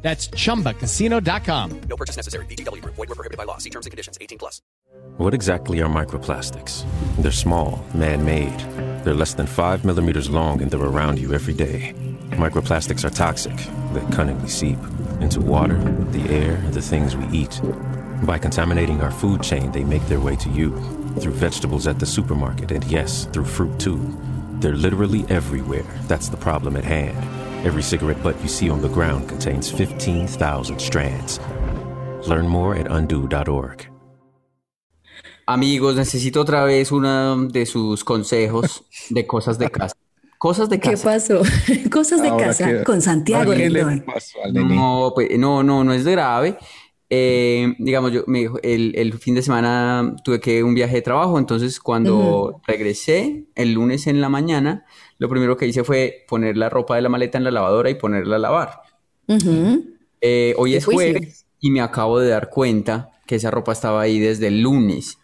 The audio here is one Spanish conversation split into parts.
That's chumbacasino.com. No purchase necessary. VGW Group. Void were prohibited by law. See terms and conditions. 18 plus. What exactly are microplastics? They're small, man-made. They're less than five millimeters long and they're around you every day. Microplastics are toxic. They cunningly seep into water, the air, and the things we eat. By contaminating our food chain, they make their way to you through vegetables at the supermarket and yes, through fruit too. They're literally everywhere. That's the problem at hand. Every cigarette butt you see on the ground contains 15,000 strands. Learn more at undo.org. Amigos, necesito otra vez uno de sus consejos de cosas de casa. Cosas de ¿Qué casa. pasó? Cosas de Ahora casa que- con Santiago ¿Qué Rendón. No, pues, no, no, no es grave. Eh, digamos, yo me, el, el fin de semana tuve que un viaje de trabajo, entonces cuando regresé el lunes en la mañana, lo primero que hice fue poner la ropa de la maleta en la lavadora y ponerla a lavar. Eh, hoy es jueves y me acabo de dar cuenta que esa ropa estaba ahí desde el lunes.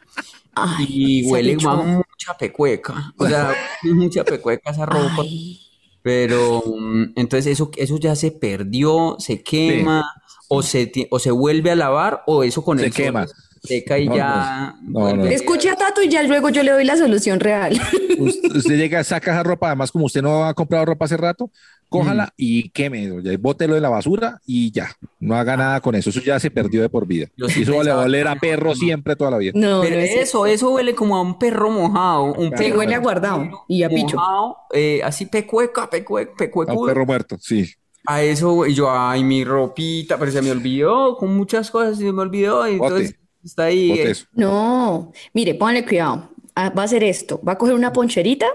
Ay, Y huele a mucha pecueca. O sea, mucha pecueca esa ropa. Ay, Pero mm, entonces eso, eso ya se perdió, se quema, o se, o se vuelve a lavar, o eso con Se el quema. Seca y No, ya no, no, vuelve. no. Escuche a Tato y ya luego yo le doy la solución real. Usted, usted llega, saca esa ropa, además como usted no ha comprado ropa hace rato, cójala Mm. y queme, bótelo de la basura y ya, no haga nada con eso, eso ya se perdió de por vida. Yo sí Y eso le va a oler a perro siempre toda la vida. No, Pero no es eso, eso huele como a un perro mojado, un Sí, Sí, perro huele a guardado y a picho. mojado, eh, así pecueca, pecueca, A un perro muerto, sí. A eso, y yo, ay, mi ropita, pero se me olvidó, con muchas cosas se me olvidó, y entonces está ahí. Eh, eso. No, mire, póngale cuidado. Ah, Va a hacer esto, va a coger una poncherita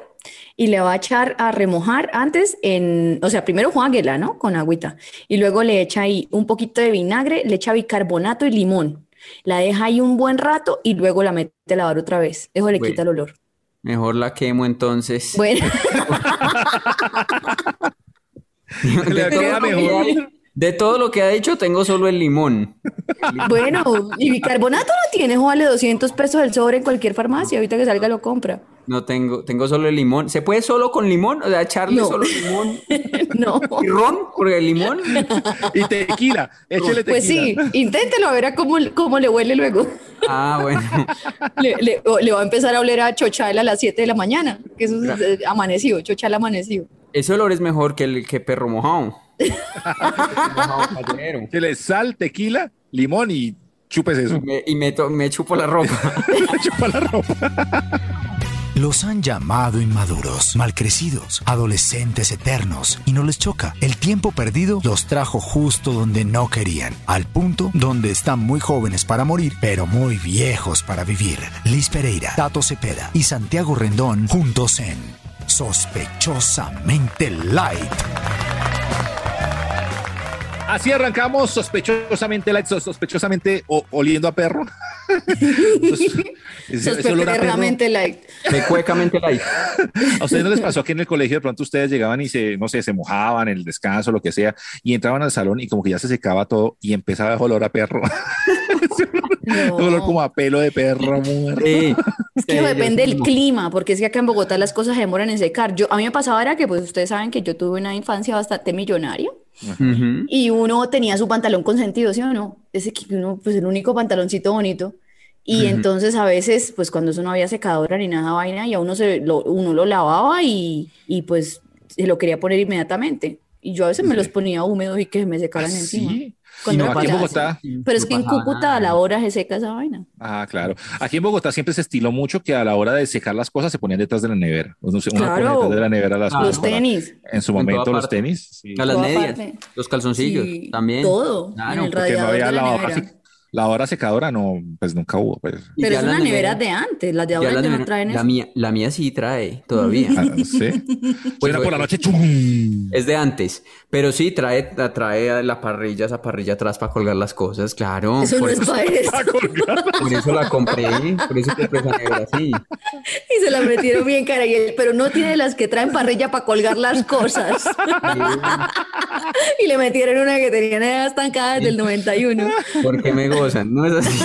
y le va a echar a remojar antes en, o sea, primero juáguela, ¿no? Con agüita. Y luego le echa ahí un poquito de vinagre, le echa bicarbonato y limón. La deja ahí un buen rato y luego la mete a lavar otra vez. Eso le Bueno. quita el olor. Mejor la quemo entonces. Bueno, Le queda mejor. De todo lo que ha dicho, tengo solo el limón. bueno, y bicarbonato no tiene, vale 200 pesos el sobre en cualquier farmacia, ahorita que salga lo compra. No tengo, tengo solo el limón. ¿Se puede solo con limón? O sea, echarle No. solo limón No. y ron por el limón. Y tequila, échele Pues sí, inténtelo a ver a cómo, cómo le huele luego. Ah, bueno. Le, le- o le va a empezar a oler a chochal a las 7 de la mañana, que eso es eh, amanecido, chochal amanecido. Ese olor es mejor que el que perro mojado. Callejero. Échele sal, tequila, limón y chupes eso. Me- y me, to- me chupo la ropa. Chupa la ropa. Los han llamado inmaduros, malcrecidos, adolescentes eternos, y no les choca. El tiempo perdido los trajo justo donde no querían, al punto donde están muy jóvenes para morir, pero muy viejos para vivir. Liz Pereira, Tato Cepeda y Santiago Rendón juntos en Sospechosamente Light. Así arrancamos sospechosamente, like, sos- sospechosamente o- oliendo a perro. Perro. Sospechosos light. Pecuecamente light. ¿A ustedes no les pasó que en el colegio de pronto ustedes llegaban y se, no sé, se mojaban en el descanso, lo que sea, y entraban al salón y como que ya se secaba todo y empezaba a olor a perro? No. olor como a pelo de perro muerto. Sí. Es que Sí, depende del clima, porque es que acá en Bogotá las cosas se demoran en secar. Yo, a mí me pasaba era que, pues ustedes saben que yo tuve una infancia bastante millonaria Ujú. y uno tenía su pantalón consentido, ¿sí o no? Ese que uno, pues el único pantaloncito bonito. Y entonces a veces, pues cuando eso no había secadora ni nada vaina, y a uno, se lo, uno lo lavaba y, y pues se lo quería poner inmediatamente. Y yo a veces me los ponía húmedos y que me secaran encima. Sí. No, aquí en Bogotá. Pero es que en Cúcuta a la hora se seca esa vaina. Ah, claro. Aquí en Bogotá siempre se estiló mucho que a la hora de secar las cosas se ponían detrás de la nevera. Uno, se- uno pone Claro. detrás de la nevera las Ah, cosas Los para- tenis. En su En toda momento los parte. tenis. sí. A las medias, parte. los calzoncillos Sí, también. todo. Claro, en el Porque no había de la lavado nevera. La hora secadora no, pues nunca hubo. Pues. Pero ya es una nevera de antes, las de ya ahora ya no neveras- traen la eso. mía, la mía sí trae todavía. Ah, sí. Pues, Suena por la noche. ¡chum! Es de antes, pero sí trae, trae la parrilla, esa parrilla atrás para colgar las cosas, claro. Eso no por, es eso, para eso. por eso la compré, por eso compré esa nevera así. Y se la metieron bien cara. Y él, pero no tiene las que traen parrilla para colgar las cosas. y le metieron una que tenía nevera estancada desde el 91. Porque me gozan, ¿no es así?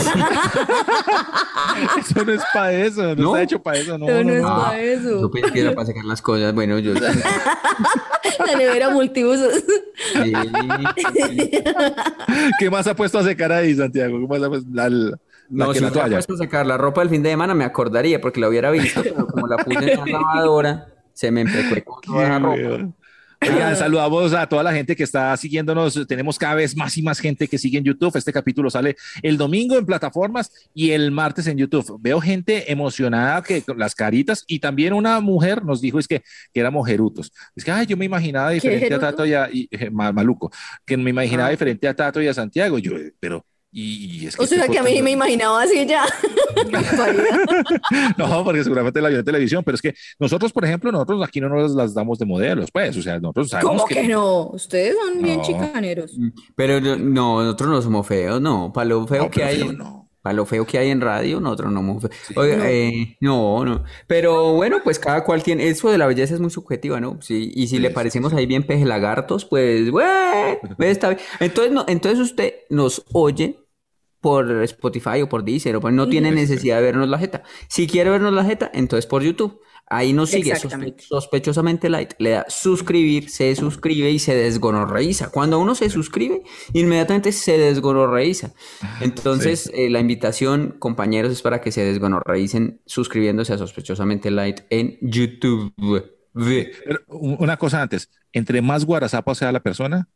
Eso no es para eso, no, ¿No? está hecho para eso. No, Eso no, no es no. para eso. Yo pensé que era para sacar las cosas, bueno, yo... La nevera multiusos. sí. ¿Qué más ha puesto a secar ahí, Santiago? ¿Qué más ha puesto? La, No, que si la hubiera toalla. puesto a sacar la ropa del fin de semana me acordaría porque la hubiera visto, pero como la puse en la lavadora, se me empecó toda la ropa. Oigan, saludamos a toda la gente que está siguiéndonos. Tenemos cada vez más y más gente que sigue en YouTube. Este capítulo sale el domingo en plataformas y el martes en YouTube. Veo gente emocionada que con las caritas y también una mujer nos dijo es que, que era mojerutos. Es que ay, yo me imaginaba diferente a? Tato y a y- eh, ma- maluco, que me imaginaba Ah. diferente a Tato y a Santiago. Yo, eh, pero y, y es que O sea estoy que a mí me imaginaba así ya. No, porque seguramente la vio en televisión, pero es que nosotros, por ejemplo, nosotros aquí no nos las damos de modelos, pues, o sea, nosotros sabemos ¿Cómo que no? Ustedes son bien No. chicaneros. Pero no, no, nosotros no somos feos, no. Para lo feo No, que hay, feo no. para lo feo que hay en radio, nosotros no somos feos. Oiga, eh, no, no. Pero bueno, pues cada cual tiene, eso de la belleza es muy subjetiva, ¿no? Sí, y si le parecemos ahí bien pejelagartos, pues, bueno, está bien. Entonces, no, entonces usted nos oye por Spotify o por Deezer, o por- no tiene necesidad de vernos la jeta. Si quiere vernos la jeta, entonces por YouTube. Ahí nos sigue sospe- sospechosamente light, le da suscribir, se suscribe y se desgonorreiza. Cuando uno se suscribe, inmediatamente se desgonorreiza. Entonces, eh, la invitación, compañeros, es para que se desgonorreicen suscribiéndose a sospechosamente light en YouTube. Pero una cosa antes, entre más guarazapa sea la persona,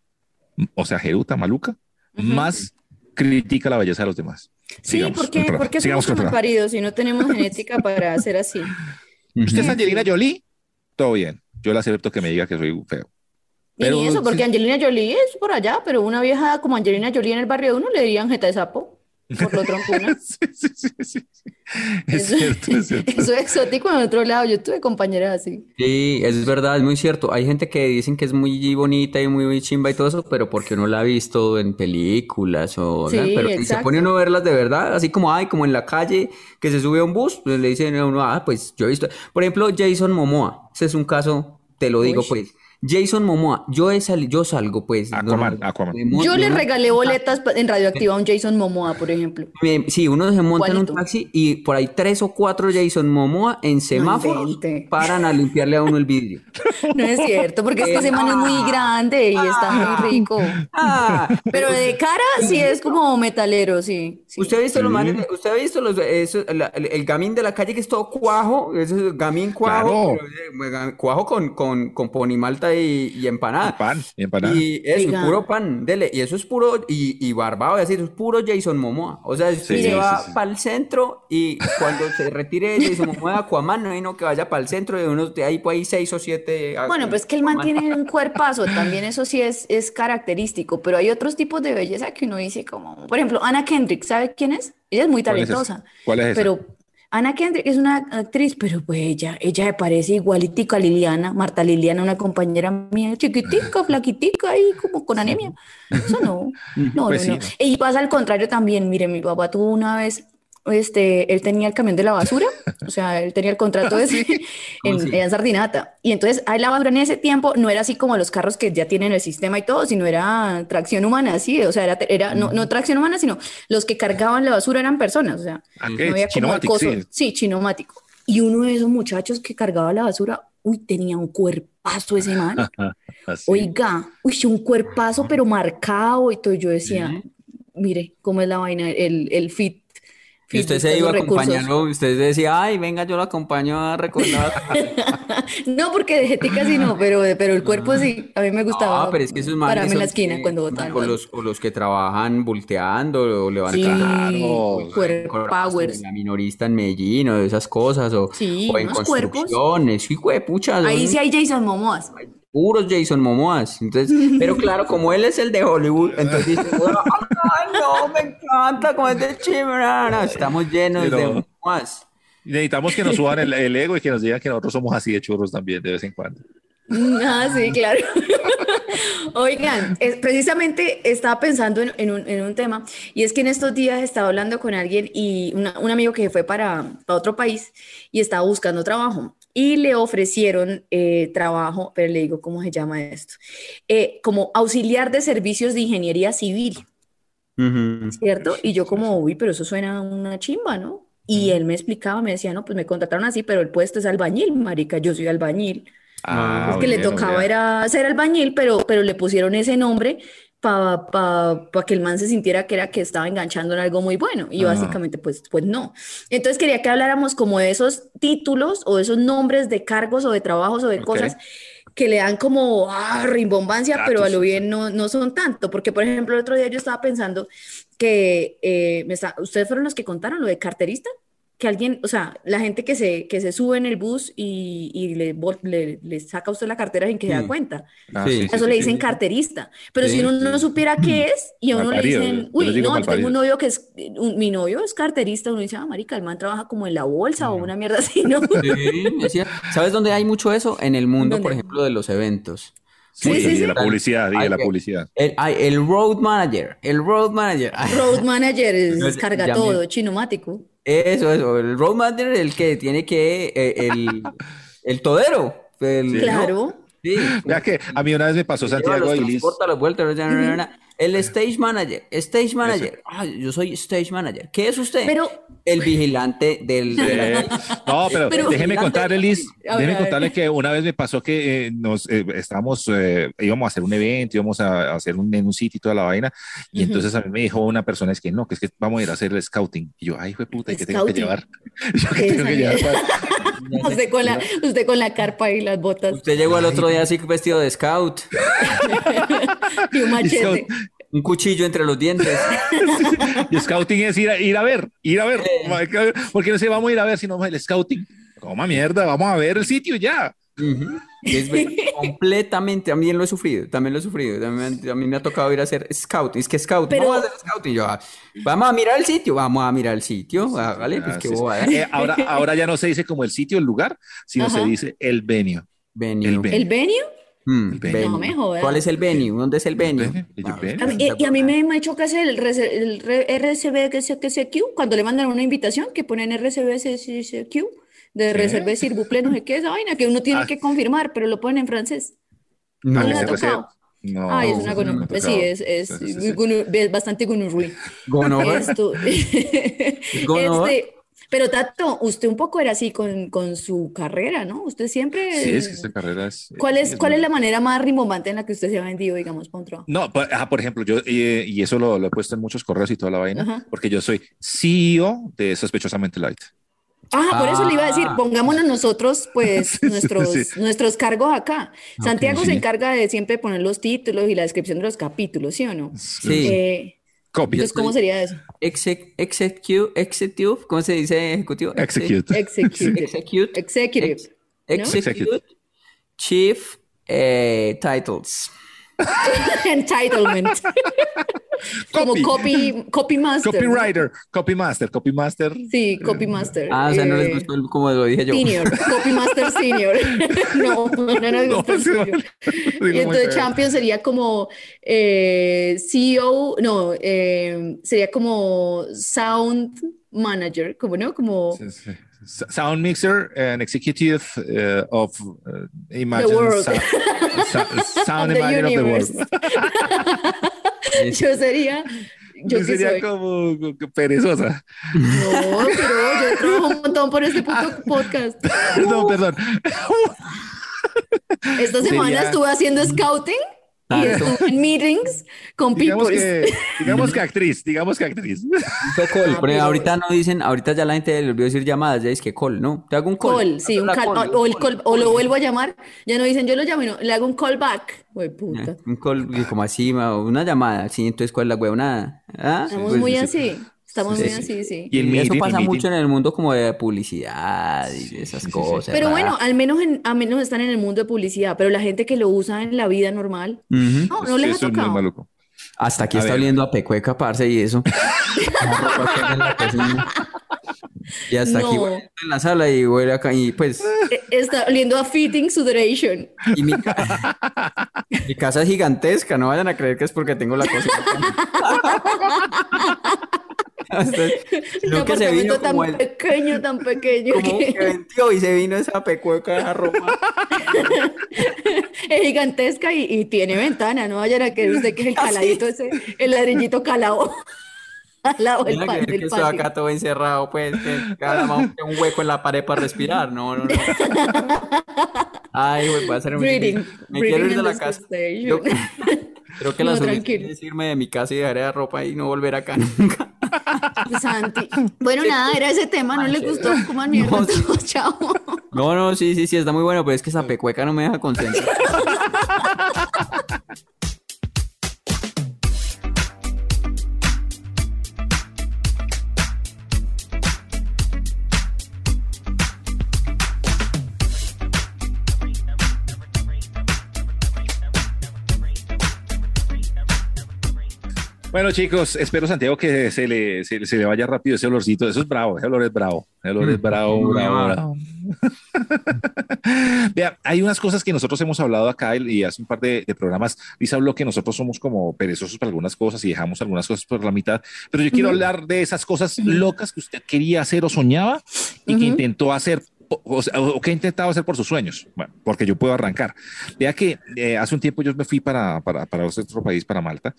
o sea, jeruta, maluca, más critica la belleza de los demás. Sí, Sigamos ¿por con el qué, programa, ¿por qué sigamos somos programa. paridos si no tenemos genética para hacer así? ¿Usted es Angelina Jolie? Todo bien. Yo le acepto que me diga que soy feo. Pero y eso, porque Angelina Jolie es por allá, pero una vieja como Angelina Jolie en el barrio de uno le dirían jeta de sapo por lo troncuna. Sí, sí, sí, sí, sí. Es Eso, cierto, es cierto. eso es exótico en otro lado. Yo tuve compañeras así. Sí, es verdad, es muy cierto. Hay gente que dicen que es muy bonita y muy chimba y todo eso, pero porque uno la ha visto en películas o pero si se pone uno a verlas de verdad, así como ay, como en la calle que se sube a un bus, pues le dicen a uno, ah, pues yo he visto. Por ejemplo, Jason Momoa, ese es un caso, te lo digo Uy. pues. Jason Momoa, yo he yo salgo pues. Aquaman, normal. Aquaman. Me mon- Yo le regalé boletas en Radioactiva a un Jason Momoa, por ejemplo. me- sí, uno se monta en un taxi y por ahí tres o cuatro Jason Momoa en semáforos invente. paran a limpiarle a uno el vidrio. No es cierto, porque es que ese man es muy grande y está muy rico. Ah, Pero de cara sí es como metalero, sí. Sí. ¿Usted ha visto los manes- usted ha visto los, eso, la- el, el gamín de la calle que es todo cuajo? Ese es gamín cuajo, Claro. eh, cuajo con, con, con ponimalta y, y empanada. Pan y empanada. Y eso, Oiga. puro pan, dele. Y eso es puro, y, y barbado, es decir, es puro Jason Momoa. O sea, usted Sí, se sí, va sí, sí. para el centro y cuando se retire Jason Momoa de Aquaman, no hay no que vaya para el centro de unos, de ahí por ahí seis o siete. Bueno, pues que el man Aquaman. tiene un cuerpazo, también eso sí es, es característico, pero hay otros tipos de belleza que uno dice como, por ejemplo, Anna Kendrick, ¿sabe quién es? Ella es muy talentosa, ¿Cuál es esa? pero Anna Kendrick es una actriz, pero pues ella, ella me parece igualitica a Liliana, Marta Liliana, una compañera mía, chiquitica, flaquitica ahí como con anemia. Eso no, no, Pues no, no. sí. Y pasa al contrario también, mire, mi papá tuvo una vez, este, él tenía el camión de la basura, o sea, él tenía el contrato ese en, en Sardinata. Y entonces, ahí la basura en ese tiempo no era así como los carros que ya tienen el sistema y todo, sino era tracción humana, así, o sea, era, era no, no tracción humana, sino los que cargaban la basura eran personas, o sea, Ah, no había como acoso. sí. Sí, chinomático. Y uno de esos muchachos que cargaba la basura, uy, tenía un cuerpazo ese man. Oiga, uy, un cuerpazo, pero marcado y todo. Yo decía, mire, cómo es la vaina, el, el fit. Y usted se iba recursos. acompañando, usted decía, ay, venga, yo lo acompaño a recordar. No, porque de jetica sí no, pero, pero el cuerpo sí. A mí me gustaba Ah, pero es que esos pararme en la esquina cuando botaban. o los, o los que trabajan volteando o Sí, levantando cuerp powers. la minorista en Medellín o de esas cosas o, Sí, o en cuerpos. construcciones, hijo de pucha, Ahí sí hay Jason Momoas. Puros Jason Momoas. Entonces, pero claro, como él es el de Hollywood, entonces dice, ay, no, me encanta como es de Chimrana. Estamos llenos de Pero- Momoas. Necesitamos que nos suban el, el ego y que nos digan que nosotros somos así de churros también de vez en cuando. Ah, sí, claro. Oigan, es- precisamente estaba pensando en, en un, en un tema y es que en estos días estaba hablando con alguien y una- un amigo que fue para, para otro país y estaba buscando trabajo y le ofrecieron eh, trabajo, pero le digo, ¿cómo se llama esto? Eh, como auxiliar de servicios de ingeniería civil. Ujú. ¿cierto? Y yo como, uy, pero eso suena una chimba, ¿no? Y él me explicaba, me decía, no, pues me contrataron así, pero el puesto es albañil, marica, yo soy albañil. Ah, es que le tocaba era ser albañil, pero, pero le pusieron ese nombre para pa, pa que el man se sintiera que era que estaba enganchando en algo muy bueno. Y Ah. básicamente, pues, pues no. Entonces quería que habláramos como de esos títulos o de esos nombres de cargos o de trabajos o de cosas que le dan como ah, rimbombancia, pero a lo bien no, no son tanto. Porque, por ejemplo, el otro día yo estaba pensando que eh, me está- ustedes fueron los que contaron lo de carterista, que alguien, o sea, la gente que se, que se sube en el bus y, y le, le, le saca a usted la cartera sin que se da Sí. cuenta. Ah, Sí. eso sí, le dicen sí. carterista. Pero Sí, si uno no supiera qué es y a uno le dicen, uy, no, yo tengo un novio que es, un- mi novio es carterista, uno dice, ah, marica, el man trabaja como en la bolsa o una mierda así, ¿no? Sí. ¿Sabes dónde hay mucho eso? En el mundo, por ejemplo, de los eventos. Sí, Sí, sí, y sí. de la publicidad, y de la publicidad. El, road manager, el road manager. Road manager es, ya- carga me- todo, chinomático. Eso, eso, el road manager es el que tiene que, eh, el, el todero. el- Sí. Claro. Sí. Vea que a mí una vez me pasó Santiago los- El stage manager, stage manager. Ah, yo soy stage manager. ¿Qué es usted? Pero- El vigilante del... de la- no, pero, Pero- déjeme contarle, Liz, déjeme contarle que una vez me pasó que eh, nos eh, estábamos, eh, íbamos a hacer un evento, íbamos a, a hacer un, en un sitio y toda la vaina, y entonces a mí me dijo una persona, es que no, que es que vamos a ir a hacer el scouting. Y yo, ay, fue puta, ¿y qué tengo que llevar? Yo, ¿qué tengo que llevar para- Usted con la, usted con la carpa y las botas Usted llegó el otro día así vestido de scout, y un machete. Scout. un cuchillo entre los dientes. Y scouting es ir a, ir a ver, ir a ver. Eh. Porque no sé, vamos a ir a ver si no vamos el scouting. Coma mierda, vamos a ver el sitio ya. Ujú. Es ver- completamente, también lo he sufrido, también lo he sufrido. También, a mí me ha tocado ir a hacer scout. Es que scout, Pero- vamos a hacer scout. Y yo, ah, vamos a mirar el sitio, vamos a mirar el sitio. Hágale, pues Ah, qué sí, sí. bobada. Eh, ahora, ahora ya no se dice como el sitio, el lugar, sino Ajá. se dice el venue. Venue. el venue. ¿El venue? Mm, El venue. No me jodas. ¿Cuál es el venue? ¿Dónde es el venue? Y Ah, venue. A mí- y, y a mí me, me choca hacer el, el RCB que se- que se Q, cuando le mandan una invitación que ponen RCB que se- se Q, de reserve plaît, no sé qué, esa vaina que uno tiene Ah. que confirmar, pero lo ponen en francés. No, ¿No le ese ha tocado? recibe- No, Ay, es una no me ha gono- tocado. Sí, es, es, Sí, sí, sí. gonu- es bastante gonorrea. Esto. Gonorrea. Este, pero Tato, usted un poco era así con, con su carrera, ¿no? Usted siempre. Sí, es que esta carrera es. ¿Cuál es, cuál muy- es la manera más rimbombante en la que usted se ha vendido, digamos, para un trabajo? No, por, ah, por ejemplo, yo, eh, y eso lo, lo he puesto en muchos correos y toda la vaina, Ajá. porque yo soy CEO de Sospechosamente Light. Ah, por eso le iba a decir, Ah. pongámonos nosotros, pues, Sí, nuestros, sí. nuestros cargos acá. Santiago se encarga de siempre poner los títulos y la descripción de los capítulos, ¿sí o no? Sí. Eh, Copy. entonces, ¿cómo sería eso? Exec- execute, executive, ¿cómo se dice ejecutivo? Execute. Executive. Execute. Executive. Ex- ¿no? Execute. Chief eh, Titles. Entitlement. Como Copy. copy, copy master. Copywriter, copymaster, copymaster. Sí, copy master. Ah, o sea, no les Eh, gustó el- como lo dije yo. Senior, copy master senior. no, no nos No, gusta el digo, Y entonces. Champion sería como eh, CEO, no, eh, sería como Sound Manager, como no, como Sí, sí. Sound mixer and executive uh, of uh, Imagine world. Sound, the Imagine of the. World. yo sería, yo sería soy. como perezosa. No, pero yo trabajo un montón por este puto podcast. Perdón, perdón. Esta semana Sería- estuve haciendo scouting Ah, en meetings con Digamos people. que, digamos que actriz, digamos que actriz. Hizo call, pero pero- ahorita no dicen, ahorita ya la gente le olvidó decir llamadas, ya es que call, ¿no? Te hago un call. Call, sí, un call, call, o, o el call, o lo vuelvo a llamar, ya no dicen yo lo llamo, y no, le hago un call back, puta. Eh, Un call, como así, una llamada, sí, entonces ¿cuál es la huevonada? ¿Ah? Estamos Pues, muy sí. así. Estamos sí. así, sí. Y el Y eso pasa meeting- mucho en el mundo como de publicidad y esas cosas. Pero bueno, al menos, en, al menos están en el mundo de publicidad, pero la gente que lo usa en la vida normal, no, no les ha tocado. Hasta aquí A está ver. oliendo a pecueca, parce, y eso. Y hasta aquí huele en la sala y huele acá y pues Eh, Está oliendo a fitting sudation. y mi, ca- mi casa es gigantesca, no vayan a creer que es porque tengo la cocina. Un sino que se vino tan el, pequeño, tan pequeño como que que venció y se vino esa pecueca esa ropa. es gigantesca y, y tiene ventana. No vayan a creer usted que es el Ah, caladito ese, el ladrillito calado al lado del, Vayan a pa- creer que patio. acá todo encerrado, pues, que cada tiene un hueco en la pared para respirar. No, no, no. Ay, güey, voy a hacer un... Me quiero ir de la casa. Yo- Creo que la No, solución es irme de mi casa y dejar la ropa y no volver acá nunca. Santi. Bueno, nada, era ese tema, no les gustó. Coman mierda No, todos, chao. No, no, sí, sí, sí, está muy bueno, pero es que esa pecueca no me deja concentrar. Bueno, chicos, espero Santiago que se le, se, se le vaya rápido ese olorcito. Eso es bravo, ese olor es bravo. Ese olor es bravo, no, bravo, bravo. Vea, hay unas cosas que nosotros hemos hablado acá y, hace un par de, de programas. Lisa habló que nosotros somos como perezosos para algunas cosas y dejamos algunas cosas por la mitad. Pero yo quiero hablar de esas cosas locas que usted quería hacer o soñaba y que intentó hacer. O, sea, o que ha intentado hacer por sus sueños, bueno, porque yo puedo arrancar. Vea que eh, hace un tiempo yo me fui para, para, para otro país, para Malta,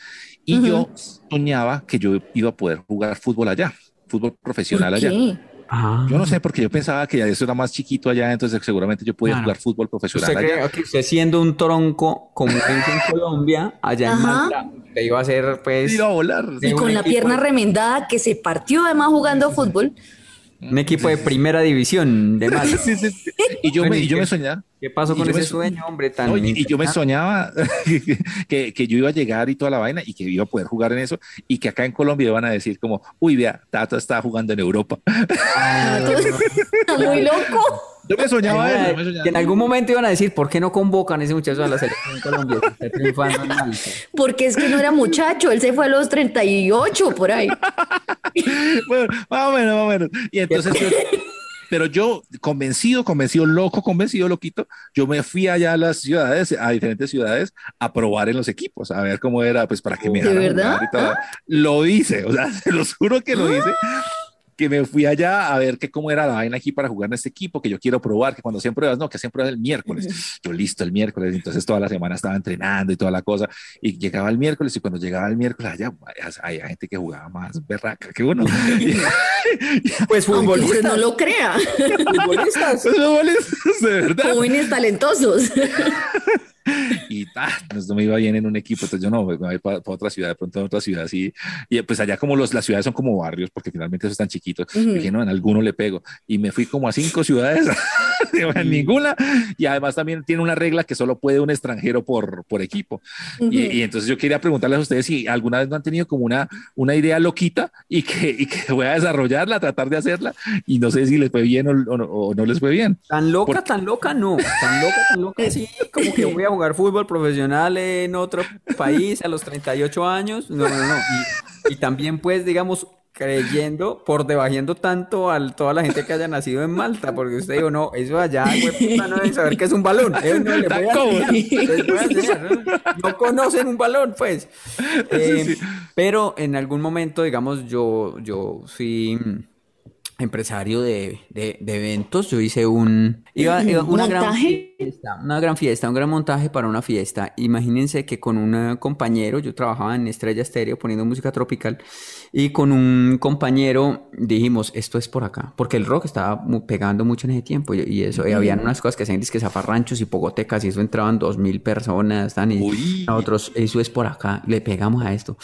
y yo soñaba que yo iba a poder jugar fútbol allá, fútbol profesional allá. ¿Qué? Ah. Yo no sé, porque yo pensaba que eso era más chiquito allá, entonces seguramente yo podía Claro. jugar fútbol profesional ¿Usted allá. cree que usted siendo un tronco como en Colombia, allá en Ajá. Malta, usted iba a ser pues Iba a volar. Y con la pierna remendada que se partió además jugando fútbol. Un equipo de primera división de Malta? Sí, sí, sí. Y yo, Bueno, me, ¿y y yo qué? me soñaba. ¿Qué pasó con ese sueño, hombre, tan No, y, y yo me soñaba que, que yo iba a llegar y toda la vaina y que iba a poder jugar en eso y que acá en Colombia iban a decir como, uy, vea, Tato está jugando en Europa. Está muy loco. Yo me soñaba eso, yo me Que soñaba. en algún momento iban a decir, ¿por qué no convocan a ese muchacho a la selección Colombia que está triunfando en Malta? Porque es que no era muchacho, él se fue a los 38 por ahí. bueno, más o menos, más o menos. Y entonces yo, pero yo convencido, convencido, loco, convencido, loquito, yo me fui allá a las ciudades, a diferentes ciudades, a probar en los equipos, a ver cómo era, pues para que me ¿De verdad? jugar y todo. Lo hice, o sea, se los juro que lo hice. Que me fui allá a ver que cómo era la vaina aquí para jugar en este equipo, que yo quiero probar, que cuando hacen pruebas, no, que hacen pruebas el miércoles. Yo listo el miércoles, entonces toda la semana estaba entrenando y toda la cosa. Y llegaba el miércoles y cuando llegaba el miércoles, allá había gente que jugaba más berraca que uno. Pues futbolistas, no lo crea. futbolistas. Goles, de verdad. Jóvenes talentosos. Y pues, no me iba bien en un equipo, entonces yo no, me voy para, otra ciudad, de pronto a otra ciudad así. Y pues allá como los, las ciudades son como barrios, porque finalmente eso es tan chiquito, dije, no, en alguno le pego. Y me fui como a cinco ciudades, en ninguna. Y además también tiene una regla que solo puede un extranjero por, por equipo. y, y entonces yo quería preguntarles a ustedes si alguna vez no han tenido como una, una idea loquita y que, y que voy a desarrollarla, tratar de hacerla. Y no sé si les fue bien o, o no, o no les fue bien. Tan loca, Por- tan loca, no. Tan loca, tan loca, sí. Como que voy a jugar fútbol profesional en otro país a los 38 años. No, no, no. Y, y también, pues, digamos, creyendo, por debajiendo tanto a toda la gente que haya nacido en Malta, porque usted dijo, no, eso allá, güey, puta, no deben saber qué es un balón. No, conocen un balón, pues. Eh, Pero en algún momento, digamos, yo, yo mm, empresario de, de- de eventos. Yo hice un iba- iba- una gran ¿Montaje? fiesta, una gran fiesta, un gran montaje para una fiesta. Imagínense que con un compañero, yo trabajaba en Estrella Estéreo poniendo música tropical y con un compañero dijimos, esto es por acá, porque el rock estaba pegando mucho en ese tiempo y, y eso, y habían unas cosas que hacían que zafarranchos y pogotecas y eso entraban dos mil personas, tan y Uy. nosotros, eso es por acá, le pegamos a esto.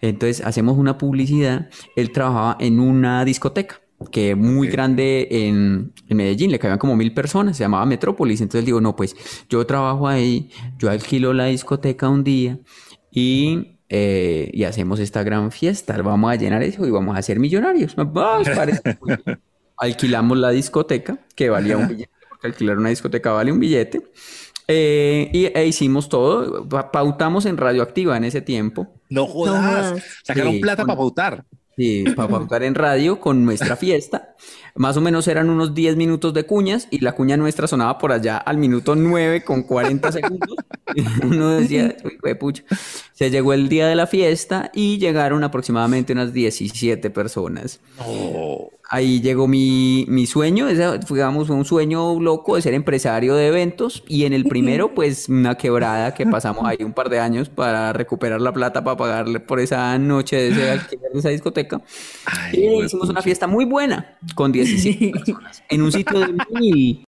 Entonces hacemos una publicidad, él trabajaba en una discoteca que muy grande en, en Medellín, le cabían como mil personas, se llamaba Metrópolis, entonces digo, no, pues yo trabajo ahí, yo alquilo la discoteca un día y eh, y hacemos esta gran fiesta. Vamos a llenar eso y vamos a ser millonarios. Ay, parece muy bien. Alquilamos la discoteca, que valía un billete, porque alquilar una discoteca vale un billete. Eh, y e hicimos todo, pa- pautamos en Radioactiva en ese tiempo. No jodas. Sacaron Sí, plata con- para pautar. Sí, para pautar en radio con nuestra fiesta. Más o menos eran unos 10 minutos de cuñas y la cuña nuestra sonaba por allá al minuto 9 con 40 segundos. Uno decía, uy, pucha. Se llegó el día de la fiesta y llegaron aproximadamente unas 17 personas. Ahí llegó mi, mi sueño, ese fue, digamos, un sueño loco de ser empresario de eventos y en el primero pues una quebrada que pasamos ahí un par de años para recuperar la plata para pagarle por esa noche de ese alquiler de esa discoteca. Ay, Y güey, hicimos una fiesta muy buena con 17 personas en un sitio de mil.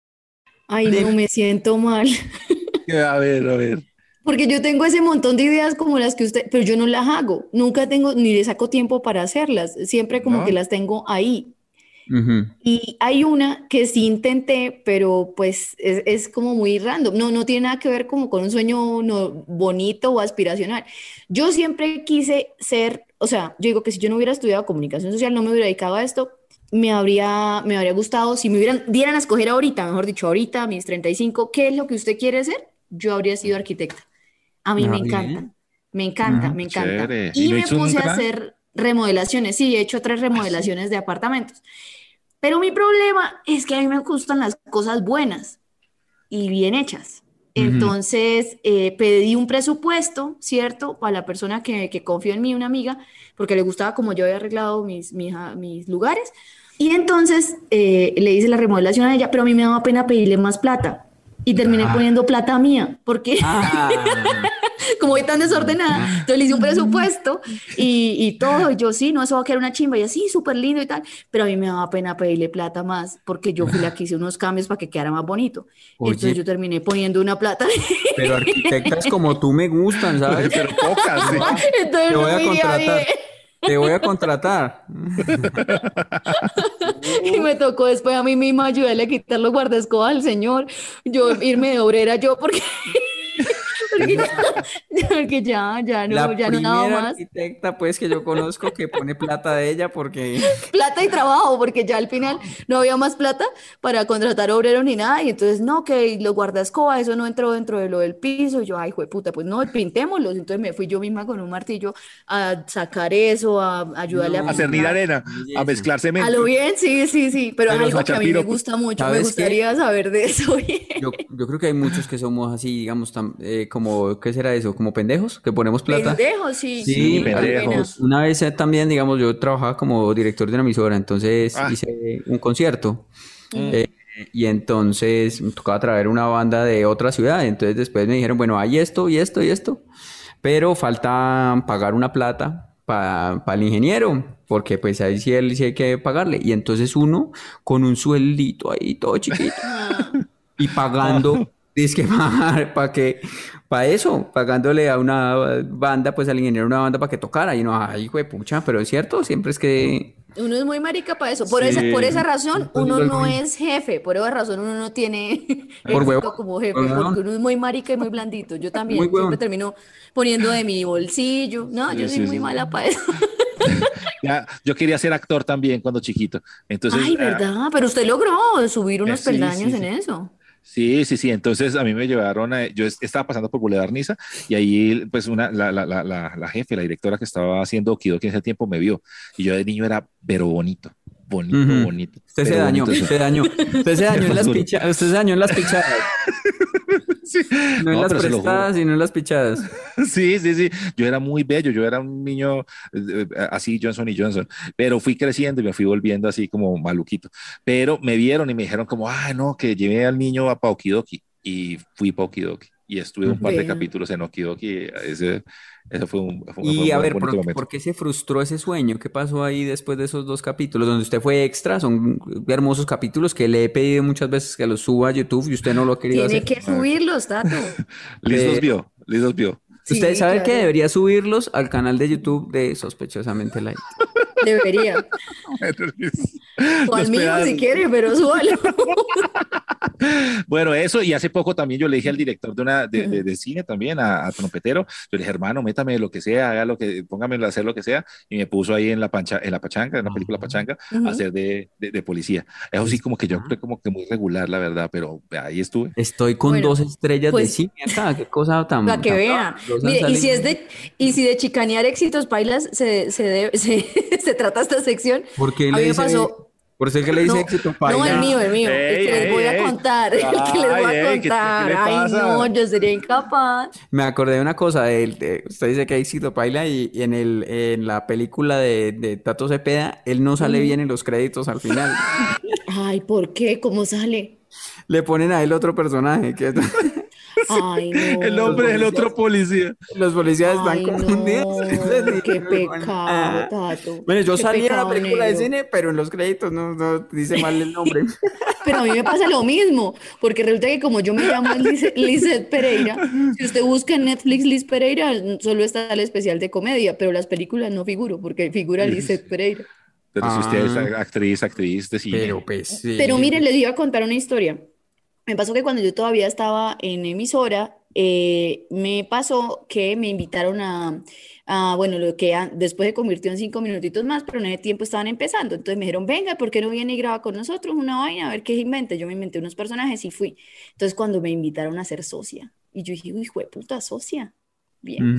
Ay, no, me siento mal. A ver, a ver. Porque yo tengo ese montón de ideas como las que usted, pero yo no las hago. Nunca tengo ni le saco tiempo para hacerlas. Siempre como ¿No? que las tengo ahí. Y hay una que sí intenté, pero pues es, es como muy random. No, no tiene nada que ver como con un sueño no, bonito o aspiracional. Yo siempre quise ser, o sea, yo digo que si yo no hubiera estudiado comunicación social, no me hubiera dedicado a esto, me habría, me habría gustado, si me hubieran, dieran a escoger ahorita, mejor dicho, ahorita, a mis 35, ¿qué es lo que usted quiere ser? Yo habría sido arquitecta. A mí Ah, me encanta, me encanta, me encanta. chévere. ¿Y me puse a hacer remodelaciones, sí, he hecho tres remodelaciones de apartamentos. Pero mi problema es que a mí me gustan las cosas buenas y bien hechas. Entonces, eh, pedí un presupuesto, ¿cierto? Para la persona que, que confió en mí, una amiga, porque le gustaba como yo había arreglado mis, mis, ah, mis lugares. Y entonces eh, le hice la remodelación a ella, pero a mí me daba pena pedirle más plata. Y terminé poniendo plata mía, porque Ah, como voy tan desordenada, entonces le hice un presupuesto y, y todo, y yo sí, no, eso va a quedar una chimba, y así, súper lindo y tal, pero a mí me daba pena pedirle plata más, porque yo fui la que hice unos cambios para que quedara más bonito. Entonces yo terminé poniendo una plata, pero arquitectas como tú me gustan, ¿sabes? Pero pocas, sí. entonces Te voy no a me iría contratar. bien. Te voy a contratar. Y me tocó después a mí misma ayudarle a quitar los guardescobas al señor, yo irme de obrera yo, porque, porque, ya, porque ya, ya no, La ya no primera más. arquitecta, pues, que yo conozco que pone plata de ella porque... plata y trabajo, porque ya al final no. había más plata para contratar obreros ni nada, y entonces no, que los guardascobas, eso no entró dentro de lo del piso, y yo, ay, puta, pues no, pintémoslos, entonces me fui yo misma con un martillo a sacar eso, a ayudarle a A cernir arena, a mezclar A cemento. lo bien, sí, sí, sí, pero algo que a mí me gusta mucho, me gustaría saber de eso. Yo creo que hay muchos que somos así, digamos, tam- eh, como, ¿qué será eso? Como pendejos, que ponemos plata. Pendejos, sí, Sí, sí, pendejos. Una vez también, digamos, yo trabajaba como director de una emisora, entonces Ah. hice un concierto. eh, y entonces me tocaba traer una banda de otra ciudad. Entonces después me dijeron, bueno, hay esto y esto y esto, pero falta pagar una plata para el ingeniero, porque pues ahí sí, él, sí hay que pagarle. Y entonces uno con un sueldito ahí todo chiquito y pagando, es que para que, para eso, pagándole a una banda, pues al ingeniero una banda para que tocara. Y no, ay, hijo de pucha, pero es cierto, siempre es que Uno es muy marica para eso. Por esa, por esa razón, uno no es jefe. Por esa razón, uno no tiene Por éxito huevón, como jefe. por. Porque uno es muy marica y muy blandito. Yo también siempre termino poniendo de mi bolsillo. No, yo Sí, soy sí, muy sí. mala para eso. Ya, yo quería ser actor también cuando chiquito. Entonces, Ay, ah, ¿verdad? Pero usted logró subir unos sí, peldaños sí, en sí. eso. Sí, sí, sí. Entonces a mí me llevaron, a- yo es- estaba pasando por Boulevard Niza y ahí pues una, la, la, la, la, la jefe, la directora que estaba haciendo Okidoki en ese tiempo me vio y yo de niño era pero bonito, bonito, bonito. usted se dañó, bonito, usted se dañó, usted se dañó en las pichadas, usted se dañó en las pichadas, Sí. no en No, las prestadas, sino en las pichadas. Sí, sí, sí. Yo era muy bello, yo era un niño eh, eh, así, Johnson y Johnson, pero fui creciendo y me fui volviendo así como maluquito. Pero me vieron y me dijeron como, ah, no, que llevé al niño a Paukidoki y fui Paukidoki y estuve un par de capítulos en Okidoki. Ese, ese fue un, fue Y un a ver, ¿por, momento. por qué se frustró ese sueño? ¿Qué pasó ahí después de esos dos capítulos donde usted fue extra? Son hermosos capítulos que le he pedido muchas veces que los suba a YouTube y usted no lo ha querido Tiene hacer. que subirlos, Tato. Liz Eh, los vio, Liz los vio. Usted Sí, sabe que debería subirlos al canal de YouTube de Sospechosamente Light. Debería. O al mío si quiere, pero súbalo. Bueno, eso, y hace poco también yo le dije al director de una de, de- de cine también, a, a Trompetero, yo le dije, hermano, métame lo que sea, haga lo que, póngame a hacer lo que sea, y me puso ahí en la pancha, en la pachanga, en la película Pachanga, a hacer de, de, de policía. Eso sí, como que yo creo como que muy regular, la verdad, pero ahí estuve. Estoy con Bueno, dos estrellas pues- de cine acá, qué cosa tan... Para que tan vea. maravillosa Mire, y si es de, y si de chicanear éxitos bailas se, se, debe- se, se trata esta sección, ¿Por qué a le mí me dice- pasó. ¿Por ser que le dice No, éxito no, paila? el mío, el mío, el Ey, que les ey, voy a contar, el que les voy a ey, ¿qué- qué contar. Ay, no, yo sería incapaz. Me acordé de una cosa, de, de- usted dice que hay éxito paila y, y en el, en la película de, de Tato Cepeda, él no sale bien en los créditos al final. Ay, ¿por qué? ¿Cómo sale? Le ponen a él otro personaje, que Ay, no. El nombre del otro policía. los policías están Ay, confundidos. no, qué pecado, ah. Tato. Bueno, yo Qué salí en la película de negro. cine, pero en los créditos no, no dice mal el nombre. Pero a mí me pasa lo mismo, porque resulta que como yo me llamo Liz- Lizeth Pereira, si usted busca en Netflix Liz Pereira, solo está el especial de comedia, pero las películas no figuro, porque figura Lizeth Pereira. Pero si usted es Ah. actriz, actriz de cine. Pero pues sí. Pero mire, les iba a contar una historia. Me pasó que cuando yo todavía estaba en emisora, eh, me pasó que me invitaron a, a, bueno, lo que a- después se convirtió en cinco minutitos más, pero en ese tiempo estaban empezando. Entonces me dijeron, venga, ¿por qué no viene y graba con nosotros una vaina? A ver qué se inventa. Yo me inventé unos personajes y fui. Entonces cuando me invitaron a ser socia, y yo dije, uy, hijo de puta, socia. Bien.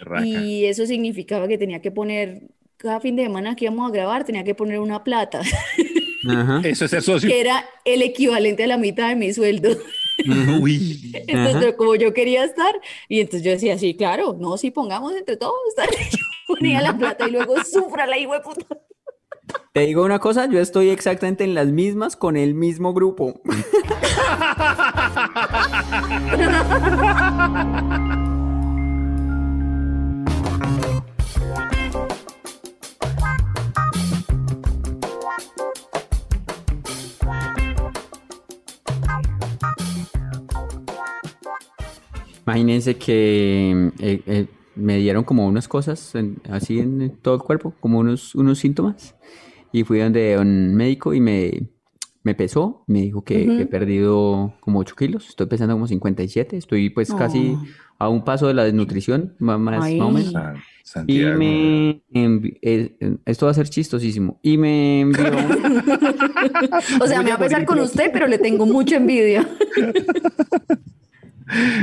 Raca. Y eso significaba que tenía que poner, cada fin de semana que íbamos a grabar, tenía que poner una plata. Ajá. Eso es ser socio. que era el equivalente a la mitad de mi sueldo. Uy. Entonces, Ajá. como yo quería estar, y entonces yo decía, sí, claro, no, sí, pongamos entre todos. Yo ponía la plata y luego sufra la hijo de puta. Te digo una cosa, yo estoy exactamente en las mismas con el mismo grupo. Imagínense que eh, eh, me dieron como unas cosas en- así en todo el cuerpo, como unos, unos síntomas. Y fui donde un médico y me, me pesó, me dijo que, que he perdido como 8 kilos, estoy pesando como 57, estoy pues casi Oh. a un paso de la desnutrición, más, más, Ay. más o menos. Y me eh, esto va a ser chistosísimo. Y me envió O sea, me va a pesar con usted, pero le tengo mucha envidia.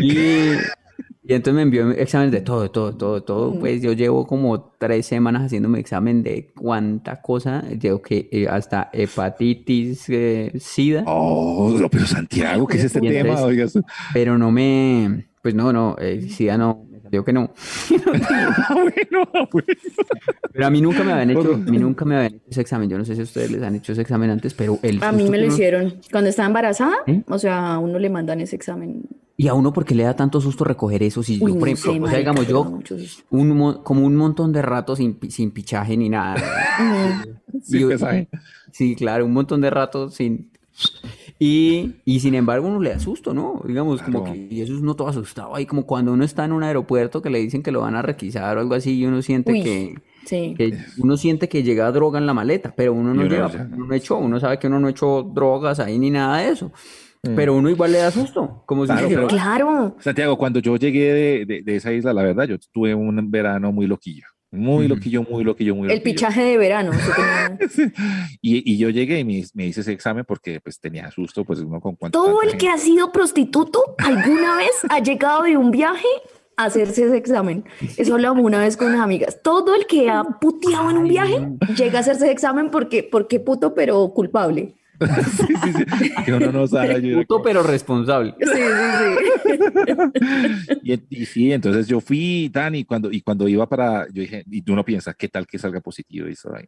Y, y entonces me envió exámenes de todo, de todo, de todo, de todo. Pues yo llevo como tres semanas haciéndome examen de cuánta cosa. Llevo que eh, hasta hepatitis, eh, SIDA. Oh, no, pero Santiago, ¿qué es este Y tema? entonces- Oigas. Pero no me, pues no, no, eh, SIDA no, me salió que no. Ah, bueno, ah, bueno. Pero a mí nunca me habían hecho, a mí nunca me habían hecho ese examen. Yo no sé si a ustedes les han hecho ese examen antes, pero el A mí me lo uno- hicieron cuando estaba embarazada. ¿Eh? O sea, a uno le mandan ese examen. Y a uno porque le da tanto susto recoger eso. Si Uy, yo, por no ejemplo, sé, o sea, digamos, yo, un, mo- como un montón de rato sin, pi- sin pichaje ni nada. Sí, Y- pesaje. Sí, claro, un montón de rato sin... Y, y sin embargo uno le da susto, ¿no? Digamos, como que y eso es uno todo asustado ahí, como cuando uno está en un aeropuerto que le dicen que lo van a requisar o algo así y uno siente Uy, que, sí. que uno siente que llega droga en la maleta, pero uno no lleva, uno no echó, uno sabe que uno no echó drogas ahí ni nada de eso, pero uno igual le da susto, como si Claro, dijera, pero- Claro. Santiago, cuando yo llegué de, de- de esa isla, la verdad, yo tuve un verano muy loquillo. Muy loquillo, muy loquillo, muy El loquillo. pichaje de verano. Y, y yo llegué y me, me hice ese examen porque pues tenía susto, pues uno con cuánto. Todo el que gente. ha sido prostituto alguna vez ha llegado de un viaje a hacerse ese examen. Eso hablamos una vez con unas amigas. Todo el que ha puteado en un viaje llega a hacerse ese examen porque, porque puto, pero culpable. Sí, sí, sí, que uno no sabe. puto como- pero responsable. Sí, sí, sí. Y, y sí, entonces yo fui, Dani, y cuando, y cuando iba para, yo dije, y uno piensa, ¿qué tal que salga positivo? Y eso, ay,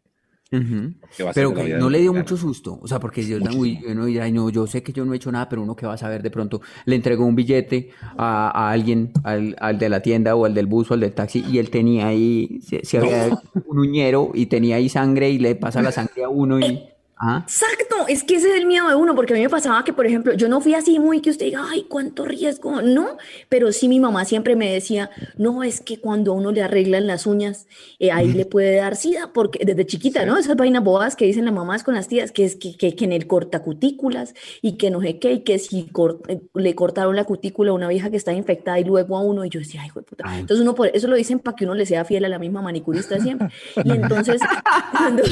Ujú. ¿qué va a ser Pero que no le dio mucho susto, o sea, porque yo, uy, dirá, "Ay, no, yo sé que yo no he hecho nada, pero uno que va a saber de pronto, le entregó un billete a, a alguien, al, al de la tienda o al del bus o al del taxi, y él tenía ahí, se, se había un uñero y tenía ahí sangre y le pasa la sangre a uno y, Ajá. Exacto, es que ese es el miedo de uno, porque a mí me pasaba que, por ejemplo, yo no fui así muy que usted diga, ay, cuánto riesgo, no, pero sí mi mamá siempre me decía, no, es que cuando a uno le arreglan las uñas, eh, ahí le puede dar sida, porque desde chiquita, ¿no? Esas vainas bobadas que dicen las mamás con las tías, que es que, que, que en el cortacutículas y que no sé qué, y que si cor- eh, le cortaron la cutícula a una vieja que está infectada y luego a uno, y yo decía, ay, puta. Entonces uno, por eso lo dicen para que uno le sea fiel a la misma manicurista siempre. Y entonces, cuando,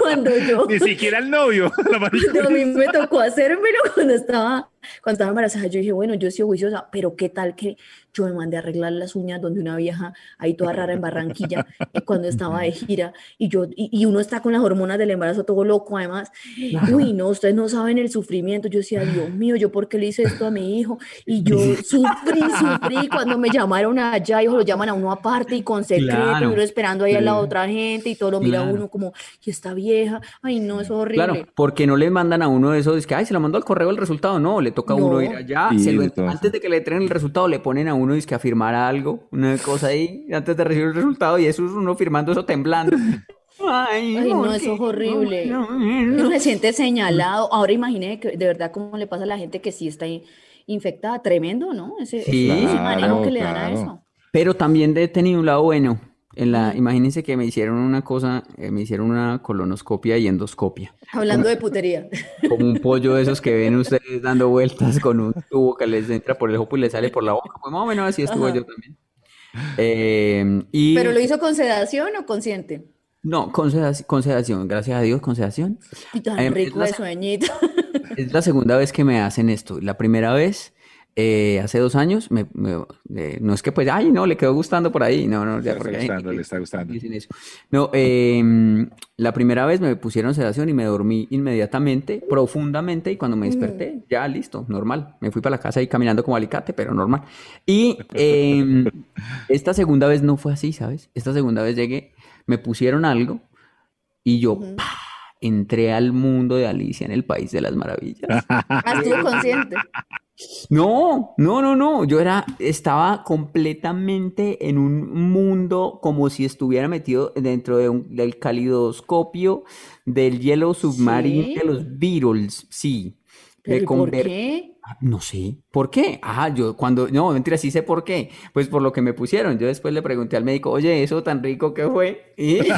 cuando yo... Siquiera el novio. la. No, a mí me tocó hacérmelo cuando estaba, cuando estaba embarazada. Yo dije, bueno, yo he sido juiciosa, pero qué tal que yo me mandé a arreglar las uñas donde una vieja ahí toda rara en Barranquilla cuando estaba de gira y yo y, y uno está con las hormonas del embarazo todo loco además. Uy, no, ustedes no saben el sufrimiento. Yo decía, Dios mío, yo por qué le hice esto a mi hijo y yo sufrí, sufrí cuando me llamaron allá, hijo, lo llaman a uno aparte y con secreto Claro. uno esperando ahí a la otra gente y todo lo mira Claro. uno como, y esta vieja, ay no, eso es horrible. Claro, porque no le mandan a uno de esos, es que, ay, se lo mandó al correo el resultado. No, le toca a uno No. ir allá, Sí, se lo- de todo. antes de que le traen el resultado, le ponen a uno, es que a firmar algo, una cosa ahí, antes de recibir el resultado, y eso es uno firmando eso temblando. Ay, Ay, no, ¿por eso es horrible. No, Uno se siente señalado. Ahora imagine que de verdad cómo le pasa a la gente que sí está in- infectada. Tremendo, ¿no? Ese, Sí. ese manejo Claro, que le dan a eso. Pero también he tenido un lado bueno. En la, imagínense que me hicieron una cosa, eh, me hicieron una colonoscopia y endoscopia. Hablando de putería. Como un pollo de esos que ven ustedes dando vueltas con un tubo que les entra por el ojo y les sale por la boca. Pues más o menos así estuve Ajá. yo también. Eh, y ¿Pero lo hizo con sedación o consciente? no, con sedaci- con sedación, gracias a Dios, con sedación. Y tan Eh, es rico de sueñito. Es la segunda vez que me hacen esto. La primera vez, eh, hace dos años, me, me- eh, no es que pues, ay, no, le quedó gustando por ahí. No, no, Le ya hay gente gustando, le está gustando. dicen eso. No, eh, la primera vez me pusieron sedación y me dormí inmediatamente, profundamente, y cuando me desperté, ya listo, normal. Me fui para la casa ahí caminando como alicate, pero normal. Y eh, esta segunda vez no fue así, ¿sabes? Esta segunda vez llegué, me pusieron algo y yo entré al mundo de Alicia en el País de las Maravillas. Ah, estuvo consciente. No, no, no, no. Yo era, estaba completamente en un mundo como si estuviera metido dentro de un- del calidoscopio del Yellow Submarine ¿Sí? de los Beatles. Sí. ¿Pero Me y por qué? Ah, No sé. ¿Por qué? Ah, yo cuando, no, mentira, sí sé por qué. Pues por lo que me pusieron. Yo después le pregunté al médico, oye, eso tan rico que fue. Y ya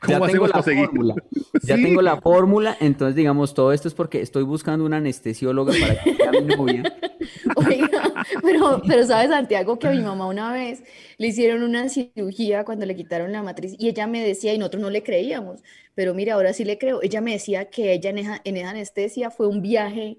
¿Cómo tengo hacemos la para seguir? fórmula. Ya Sí. tengo la fórmula. Entonces, digamos, todo esto es porque estoy buscando una anestesióloga para que sea mi novia. Oiga, pero, pero sabes, Santiago, que a mi mamá una vez le hicieron una cirugía cuando le quitaron la matriz y ella me decía, y nosotros no le creíamos, pero mira, ahora sí le creo, ella me decía que ella en esa, en esa anestesia fue un viaje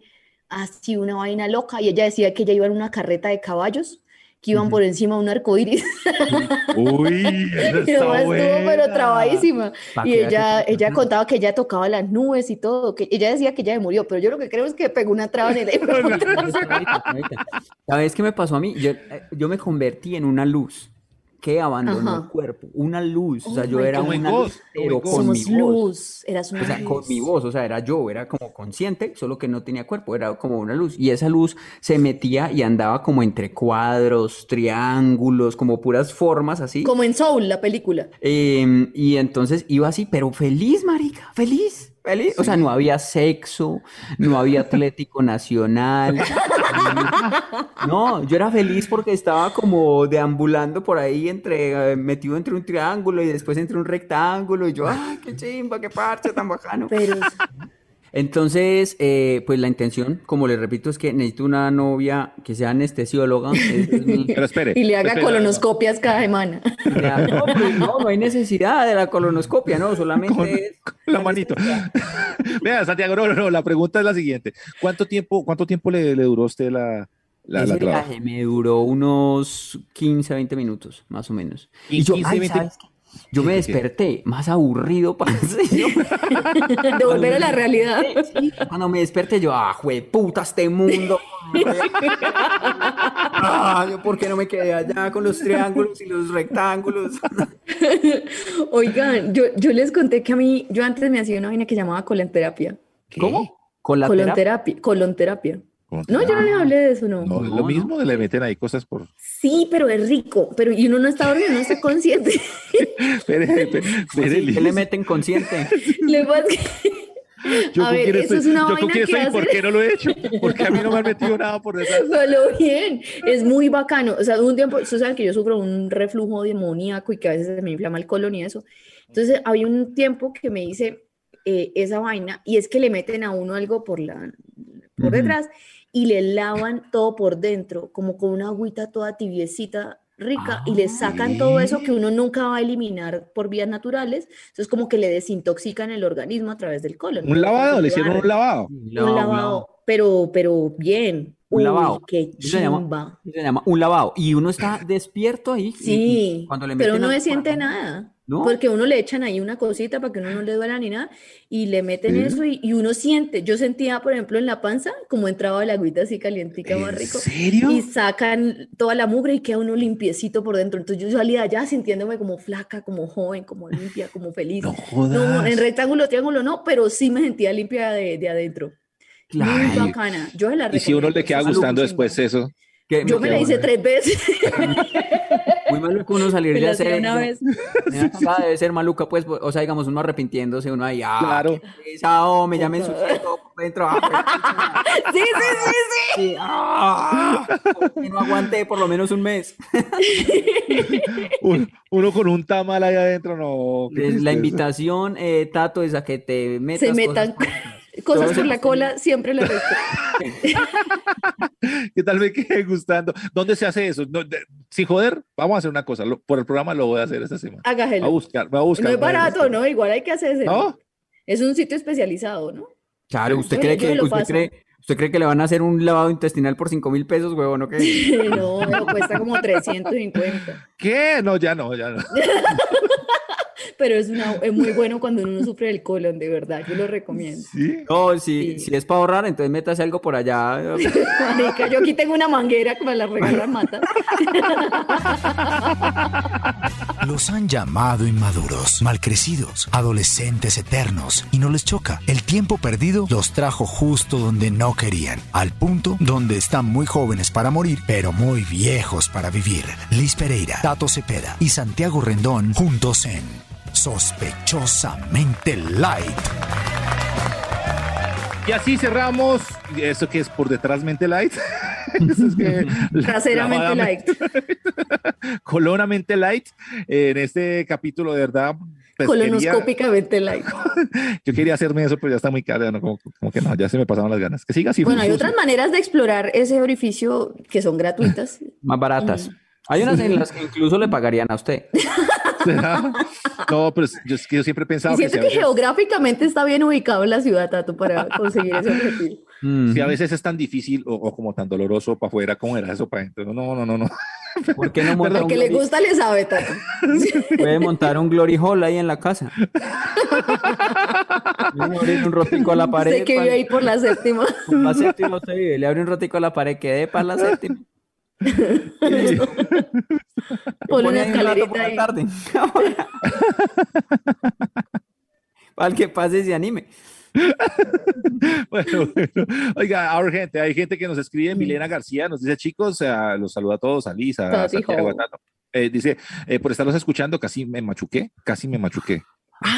así, una vaina loca, y ella decía que ella iba en una carreta de caballos que iban por encima de un arco iris. Uy, esa Mi está mamá estuvo pero trabadísima. Pa' Y que ella, ella contaba que ella tocaba las nubes y todo, que ella decía que ella se murió, pero yo lo que creo es que pegó una traba en el ¿Sabes qué me pasó a mí? Yo, eh, yo me convertí en una luz que abandonó Ajá. el cuerpo. Una luz. O sea, Oh yo era God. una luz, pero en con mi Somos voz. luz, eras una O sea, con mi luz. voz, o sea, era yo, era como consciente, solo que no tenía cuerpo, era como una luz. Y esa luz se metía y andaba como entre cuadros, triángulos, como puras formas así. Como en Soul, la película. Em, y entonces iba así, pero feliz, marica, feliz, feliz. O sea, no había sexo, no había Atlético Nacional. No, yo era feliz porque estaba como deambulando por ahí entre, metido entre un triángulo y después entre un rectángulo. Y yo, ¡ay, qué chimba, qué parche tan bacano! Pero Entonces, eh, pues la intención, como les repito, es que necesito una novia que sea anestesióloga. ese es mi- Pero espere. y le haga espere. colonoscopias cada semana. Ya, No, pues no, no hay necesidad de la colonoscopia, no, solamente Con, es... con la manito. Vea, Santiago, no, no, no, la pregunta es la siguiente. ¿Cuánto tiempo, cuánto tiempo le, le duró a usted la, la, Ese la viaje me duró unos 15, 20 minutos, más o menos. Y Y yo, 15, ay, 20 ¿sabes qué? Yo me ¿Qué, qué, qué? desperté más aburrido, parce. Yo- De volver a la realidad. Sí, cuando me desperté, yo, ah, puta este mundo. Ah, yo, ¿por qué no me quedé allá con los triángulos y los rectángulos? Oigan, yo, yo les conté que a mí, yo antes me hacía una vaina que llamaba colonterapia. ¿Cómo? Con la terapia. Colonterapia, colonterapia. ¿Cómo No, yo no les hablé de eso, no. No, es No, lo no. mismo, le meten ahí cosas por... Sí, pero es rico, pero y uno no está dormido, no está consciente. Espere, ¿Qué le meten consciente? Le pasa que- Yo A ver, eso estoy, es una yo vaina que estoy y por qué no lo he hecho, porque a mí no me han metido nada por detrás. Pero bien, es muy bacano. O sea, un tiempo, ustedes saben que yo sufro un reflujo demoníaco y que a veces se me inflama el colon y eso. Entonces, había un tiempo que me hice eh, esa vaina y es que le meten a uno algo por la por detrás y le lavan todo por dentro, como con una agüita toda tibiecita rica y le sacan todo eso que uno nunca va a eliminar por vías naturales. Entonces, como que le desintoxican el organismo a través del colon. Un lavado, le hicieron un lavado. un lavado, pero, pero bien. Un Uy, lavado. qué Eso se llama- chimba. Se llama un lavado. Y uno está despierto ahí. y- y Sí, cuando le pero meten no siente nada. ¿No? Porque uno le echan ahí una cosita para que uno no le duela ni nada y le meten Sí. eso y, y uno siente. Yo sentía, por ejemplo, en la panza como entraba la agüita así calientica más ¿En rico. serio? Y sacan toda la mugre y queda uno limpiecito por dentro. Entonces yo salía allá sintiéndome como flaca, como joven, como limpia, como feliz. No No, jodas. en rectángulo, triángulo no, pero sí me sentía limpia de, de adentro. Muy Claro. bacana. Yo la Y si a uno le queda gustando muy después eso. Que- Yo me la hice tres veces. Muy maluco uno salir de hacer una vez. Debe ser maluca, pues, o sea, digamos, uno arrepintiéndose, uno ahí, ah, Claro. esa, oh, me llamen su dentro, ah, Sí, sí, sí, sí. sí, ah, que no aguanté por lo menos un mes. Un- uno con un tamal ahí adentro, no. Es La invitación, eh, Tato, es a que te metas Se metan cosas cosas por la cola, siempre la respeto. ¿Qué tal me quede gustando? ¿Dónde se hace eso? No, de- sin joder, vamos a hacer una cosa. lo- por el programa lo voy a hacer esta semana. Voy a buscar, voy a buscar. No es barato, buscar. ¿no? Igual hay que hacer ¿No? Es un sitio especializado, ¿no? Claro, ¿usted cree que, usted cree, usted cree que le van a hacer un lavado intestinal por 5 mil pesos, huevón, o qué? No, no, cuesta como 350. ¿Qué? No, ya no, ya no. Pero es, una, es muy bueno cuando uno sufre del colon, de verdad. Yo lo recomiendo. ¿Sí? No, si, Sí. si es para ahorrar, entonces métase algo por allá. Marica, yo aquí tengo una manguera que me la regalan mata. Los han llamado inmaduros, malcrecidos, adolescentes eternos, y no les choca. El tiempo perdido los trajo justo donde no querían, al punto donde están muy jóvenes para morir, pero muy viejos para vivir. Liz Pereira, Tato Cepeda y Santiago Rendón juntos en Sospechosamente Light. Y así cerramos. ¿Eso que es por detrás mente light? Eso es que Traseramente la- light. Colonamente light. En este capítulo, de verdad. pues, quería- Colonoscópicamente light. yo quería hacerme eso, pero ya está muy caro. no, como, como que no, ya se me pasaron las ganas. Que siga así. Bueno, hay otras maneras de explorar ese orificio que son gratuitas. Más baratas. Hay unas en las que incluso le pagarían a usted. ¿Será? No, pero yo, es que yo siempre he pensado Y siento que veces, geográficamente está bien ubicado en la ciudad, Tato, para conseguir ese objetivo. Mm. si a veces es tan difícil o, o como tan doloroso para afuera, como era eso para adentro? No, no, no, no. ¿Por qué no monta un que le gusta le sabe, Tato. Puede montar un glory hall ahí en la casa. A abrir un rotico a la pared. Sé que vive ahí por la séptima. La séptima usted vive, le abre un rotico a la pared que dé para la séptima. Ponle Pone una por la tarde. Para el que pase y se anime. Bueno, bueno. Oiga, ahora gente, hay gente que nos escribe, Milena García, nos dice, chicos, los saluda a todos, a Lisa, a Tati, Santiago, a jo. Tato. Eh, dice, eh, por estarlos escuchando, casi me machuqué, casi me machuqué.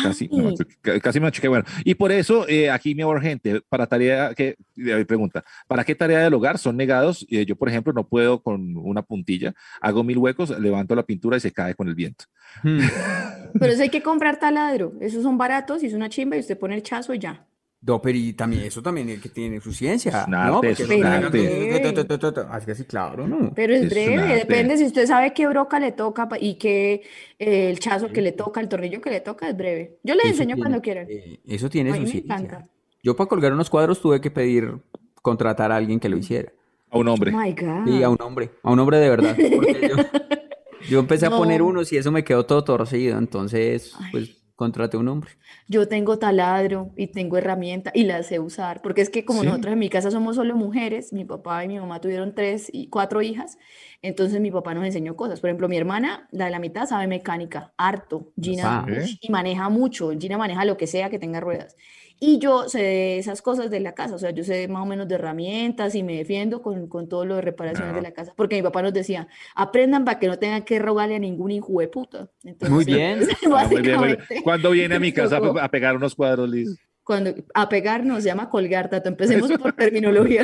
Casi me Ay. machuqué, ca- casi me machuqué. Bueno, y por eso eh, aquí mi amor, gente, para tarea que eh, pregunta, ¿para qué tarea del hogar son negados? Eh, yo, por ejemplo, no puedo con una puntilla, hago mil huecos, levanto la pintura y se cae con el viento. Hmm. Pero eso hay que comprar taladro. Esos son baratos y es una chimba y usted pone el chazo y ya. No, pero y también eso también es que tiene su ciencia. Es un arte, ¿no? es Porque un no- arte. Así que sí, claro, ¿no? Pero es Es un breve, depende si usted sabe qué broca le toca y qué eh, el chazo que le toca, el tornillo que le toca, es breve. Yo les Eso enseño tiene- cuando quieran. eh, eso tiene su ciencia. encanta. Yo para colgar unos cuadros tuve que pedir contratar a alguien que lo hiciera. A un hombre. Oh my God. Sí, a un hombre, a un hombre de verdad. Porque yo, yo empecé a poner No. unos y eso me quedó todo torcido, entonces pues a un hombre. Yo tengo taladro y tengo herramienta y las sé usar, porque es que como Sí. nosotros en mi casa somos solo mujeres, mi papá y mi mamá tuvieron tres y cuatro hijas, entonces mi papá nos enseñó cosas. Por ejemplo, mi hermana, la de la mitad, sabe mecánica, harto. Gina, y maneja mucho. Gina maneja lo que sea que tenga ruedas. Y yo sé de esas cosas de la casa, o sea, yo sé más o menos de herramientas y me defiendo con, con todo lo de reparaciones de la casa, porque mi papá nos decía, aprendan para que no tengan que rogarle a ningún hijo de puta. Entonces, Muy bien. Ah, muy bien, muy bien. básicamente, ¿Cuándo viene a mi casa tocó. a a pegar unos cuadros, Liz? Cuando a pegar no se llama colgar, Tato. Empecemos por terminología.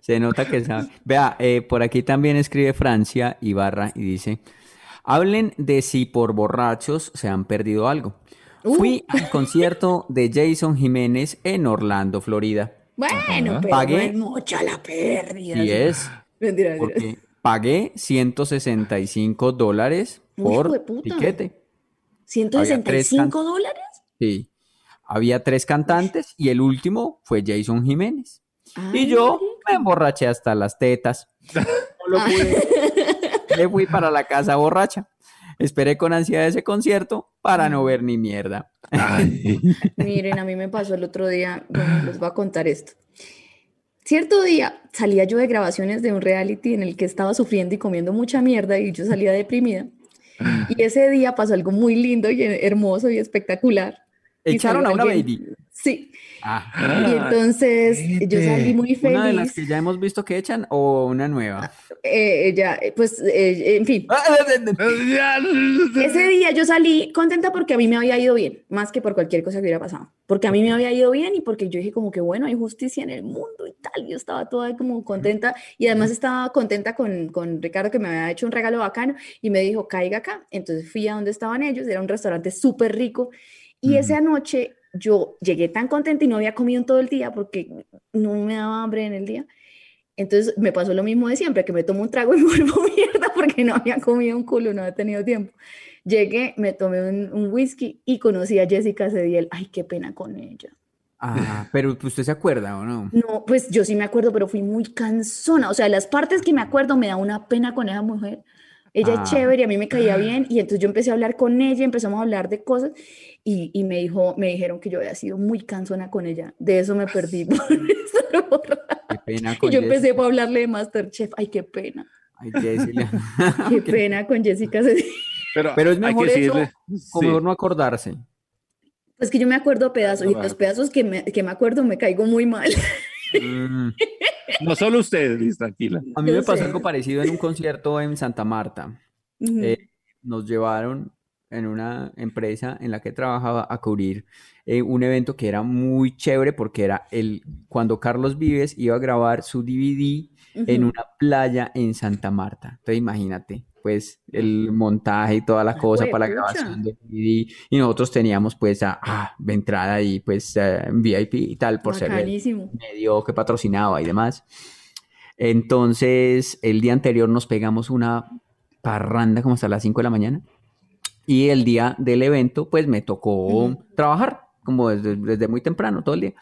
Se nota que sabe. Vea, eh, por aquí también escribe Francia Ibarra y dice, hablen de si por borrachos se han perdido algo. Uh. Fui al concierto de Jason Jiménez en Orlando, Florida. Bueno, pero Pagué. no es mucha la pérdida. Y es Mentira, mentira. porque pagué 165 dólares por tiquete. ¿165 dólares? Sí. Había tres cantantes y el último fue Jason Jiménez. Y yo me emborraché hasta las tetas. No lo pude. Me fui para la casa borracha. Esperé con ansiedad ese concierto para no ver ni mierda. Ay, Miren, a mí me pasó el otro día, bueno, les voy a contar esto. Cierto día salía yo de grabaciones de un reality en el que estaba sufriendo y comiendo mucha mierda y yo salía deprimida. Y ese día pasó algo muy lindo y hermoso y espectacular. Echaron a una alguien- baby. Sí, Ah, y entonces yo salí muy feliz. ¿Una de las que ya hemos visto que echan o una nueva? Eh, ella, eh, pues, eh, en fin, ya. ese día yo salí contenta porque a mí me había ido bien, más que por cualquier cosa que hubiera pasado. Porque a mí me había ido bien y porque yo dije como que bueno, hay justicia en el mundo y tal. Yo estaba toda como contenta y además estaba contenta con, con Ricardo que me había hecho un regalo bacano y me dijo, caiga acá. Entonces fui a donde estaban ellos, era un restaurante súper rico y esa noche yo llegué tan contenta y no había comido en todo el día porque no me daba hambre en el día. Entonces me pasó lo mismo de siempre, que me tomo un trago y me vuelvo mierda porque no había comido un culo, no había tenido tiempo. Llegué, me tomé un, un whisky y conocí a Jessica Cediel. Ay, qué pena con ella. Ah, pero ¿usted se acuerda o no? No, pues yo sí me acuerdo, pero fui muy cansona. O sea, las partes que me acuerdo me da una pena con esa mujer. Ella Ah. es chévere, y a mí me caía bien y entonces yo empecé a hablar con ella, empezamos a hablar de cosas y, y me dijo, me dijeron que yo había sido muy cansona con ella. De eso me perdí por. Qué pena Y con yo Jess- empecé a hablarle de Masterchef. Ay, qué pena. Ay, Jessica. Qué pena con Jessica. Pero, Pero es hay que mejor eso sí. mejor no acordarse. Pues que yo me acuerdo pedazos y los pedazos que me, que me acuerdo me caigo muy mal. Mm. No solo usted, Liz, tranquila. A mí me pasó algo parecido en un concierto en Santa Marta. Eh, nos llevaron en una empresa en la que trabajaba a cubrir eh, un evento que era muy chévere porque era el cuando Carlos Vives iba a grabar su DVD en una playa en Santa Marta. Entonces imagínate, pues el montaje y toda la cosa para la grabación del DVD y nosotros teníamos pues a, ah, de entrada y pues eh, VIP y tal por ser el medio que patrocinaba y demás. Entonces, el día anterior nos pegamos una parranda como hasta las 5 de la mañana. Y el día del evento, pues me tocó trabajar, como desde, desde muy temprano, todo el día.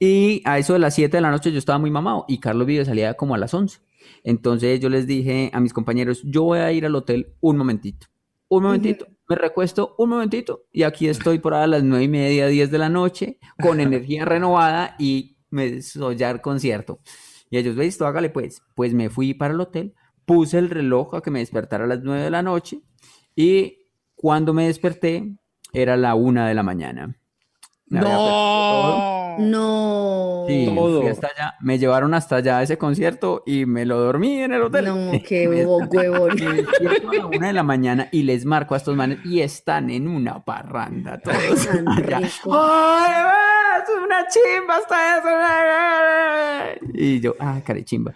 Y a eso de las 7 de la noche yo estaba muy mamado y Carlos Vives salía como a las 11. Entonces yo les dije a mis compañeros, yo voy a ir al hotel un momentito, un momentito, me recuesto un momentito y aquí estoy por ahí a las 9 y media, 10 de la noche con energía renovada y me soy al concierto. Y ellos, listo, hágale pues. Pues me fui para el hotel, puse el reloj a que me despertara a las 9 de la noche y cuando me desperté era la 1 de la mañana. Me. No. No. Sí, Todo. fui hasta allá, me llevaron hasta allá a ese concierto y me lo dormí en el hotel. No, qué huevón. me despierto a la una de la mañana y les marco a estos manes y están en una parranda todos allá. ¡Ay, es una chimba hasta eso! Y yo, ah, carechimba.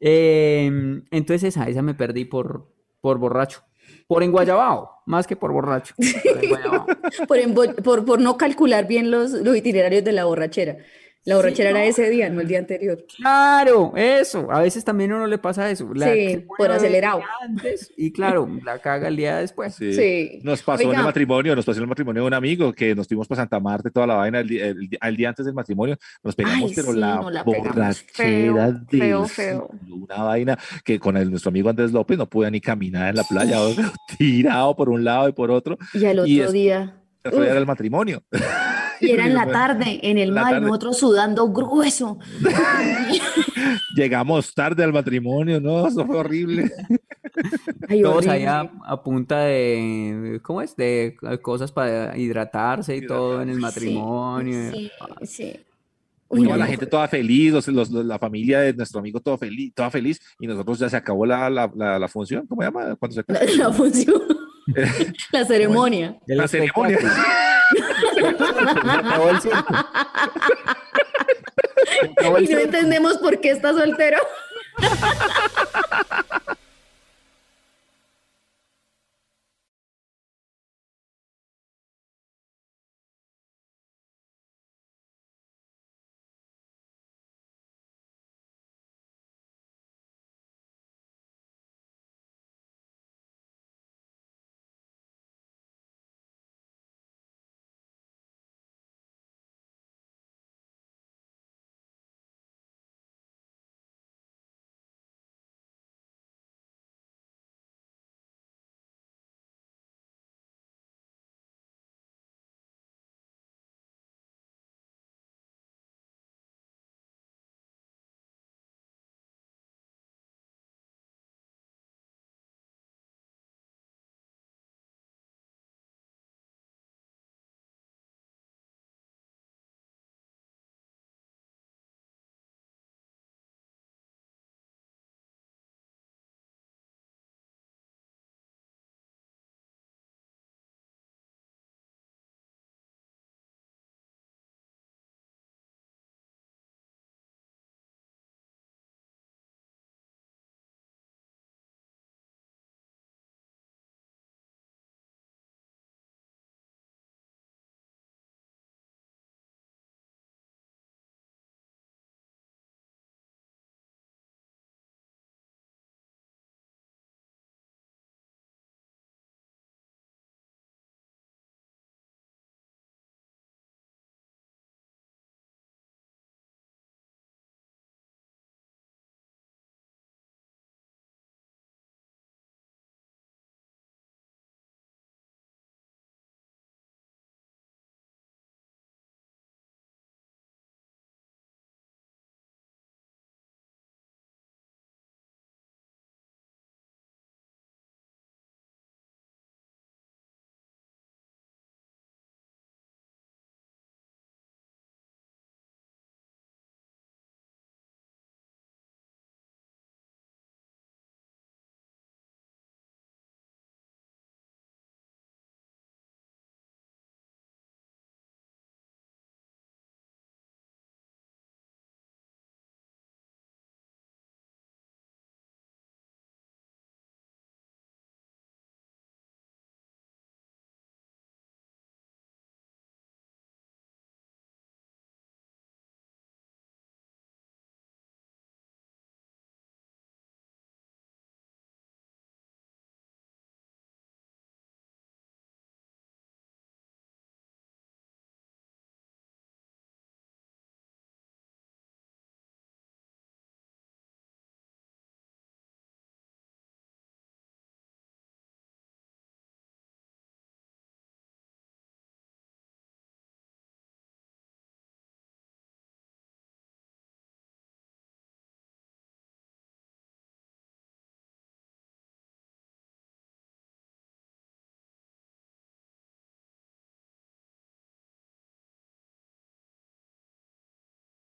Eh, entonces esa, esa me perdí por, por borracho. Por enguayabao, más que por borracho. Por por, por no calcular bien los, los itinerarios de la borrachera. La borrachera era ese día, no el día anterior. Claro, eso. A veces también a uno le pasa eso. La Sí, por acelerado. Antes, y claro, la caga el día después. Sí. Sí. Nos pasó en el matrimonio, nos pasó en el matrimonio de un amigo que nos fuimos para Santa Marta toda la vaina el, el al día antes del matrimonio. Nos pegamos, Ay, pero sí, la nos la pegamos borrachera feo, de feo, feo. una vaina que con el, nuestro amigo Andrés López no podía ni caminar en la playa, tirado por un lado y por otro. Y al otro Y es- día. El otro día uf, era el matrimonio. y era en la tarde, en el La mar, tarde. nosotros sudando grueso. Llegamos tarde al matrimonio, no, eso fue horrible. Ay, Todos horrible. a, punta de, ¿cómo es? De cosas para hidratarse y todo en el matrimonio. Sí, sí. Uy, Uy, no, no, la no. gente toda feliz, los, los- los- la familia de nuestro amigo todo feliz, toda feliz, y nosotros ya se acabó la, la, la, la función, ¿cómo se llama? Cuando se La, acaba? la función, la ceremonia. La ceremonia. Acabó el circo. Acabó el Y no circo. entendemos por qué está soltero.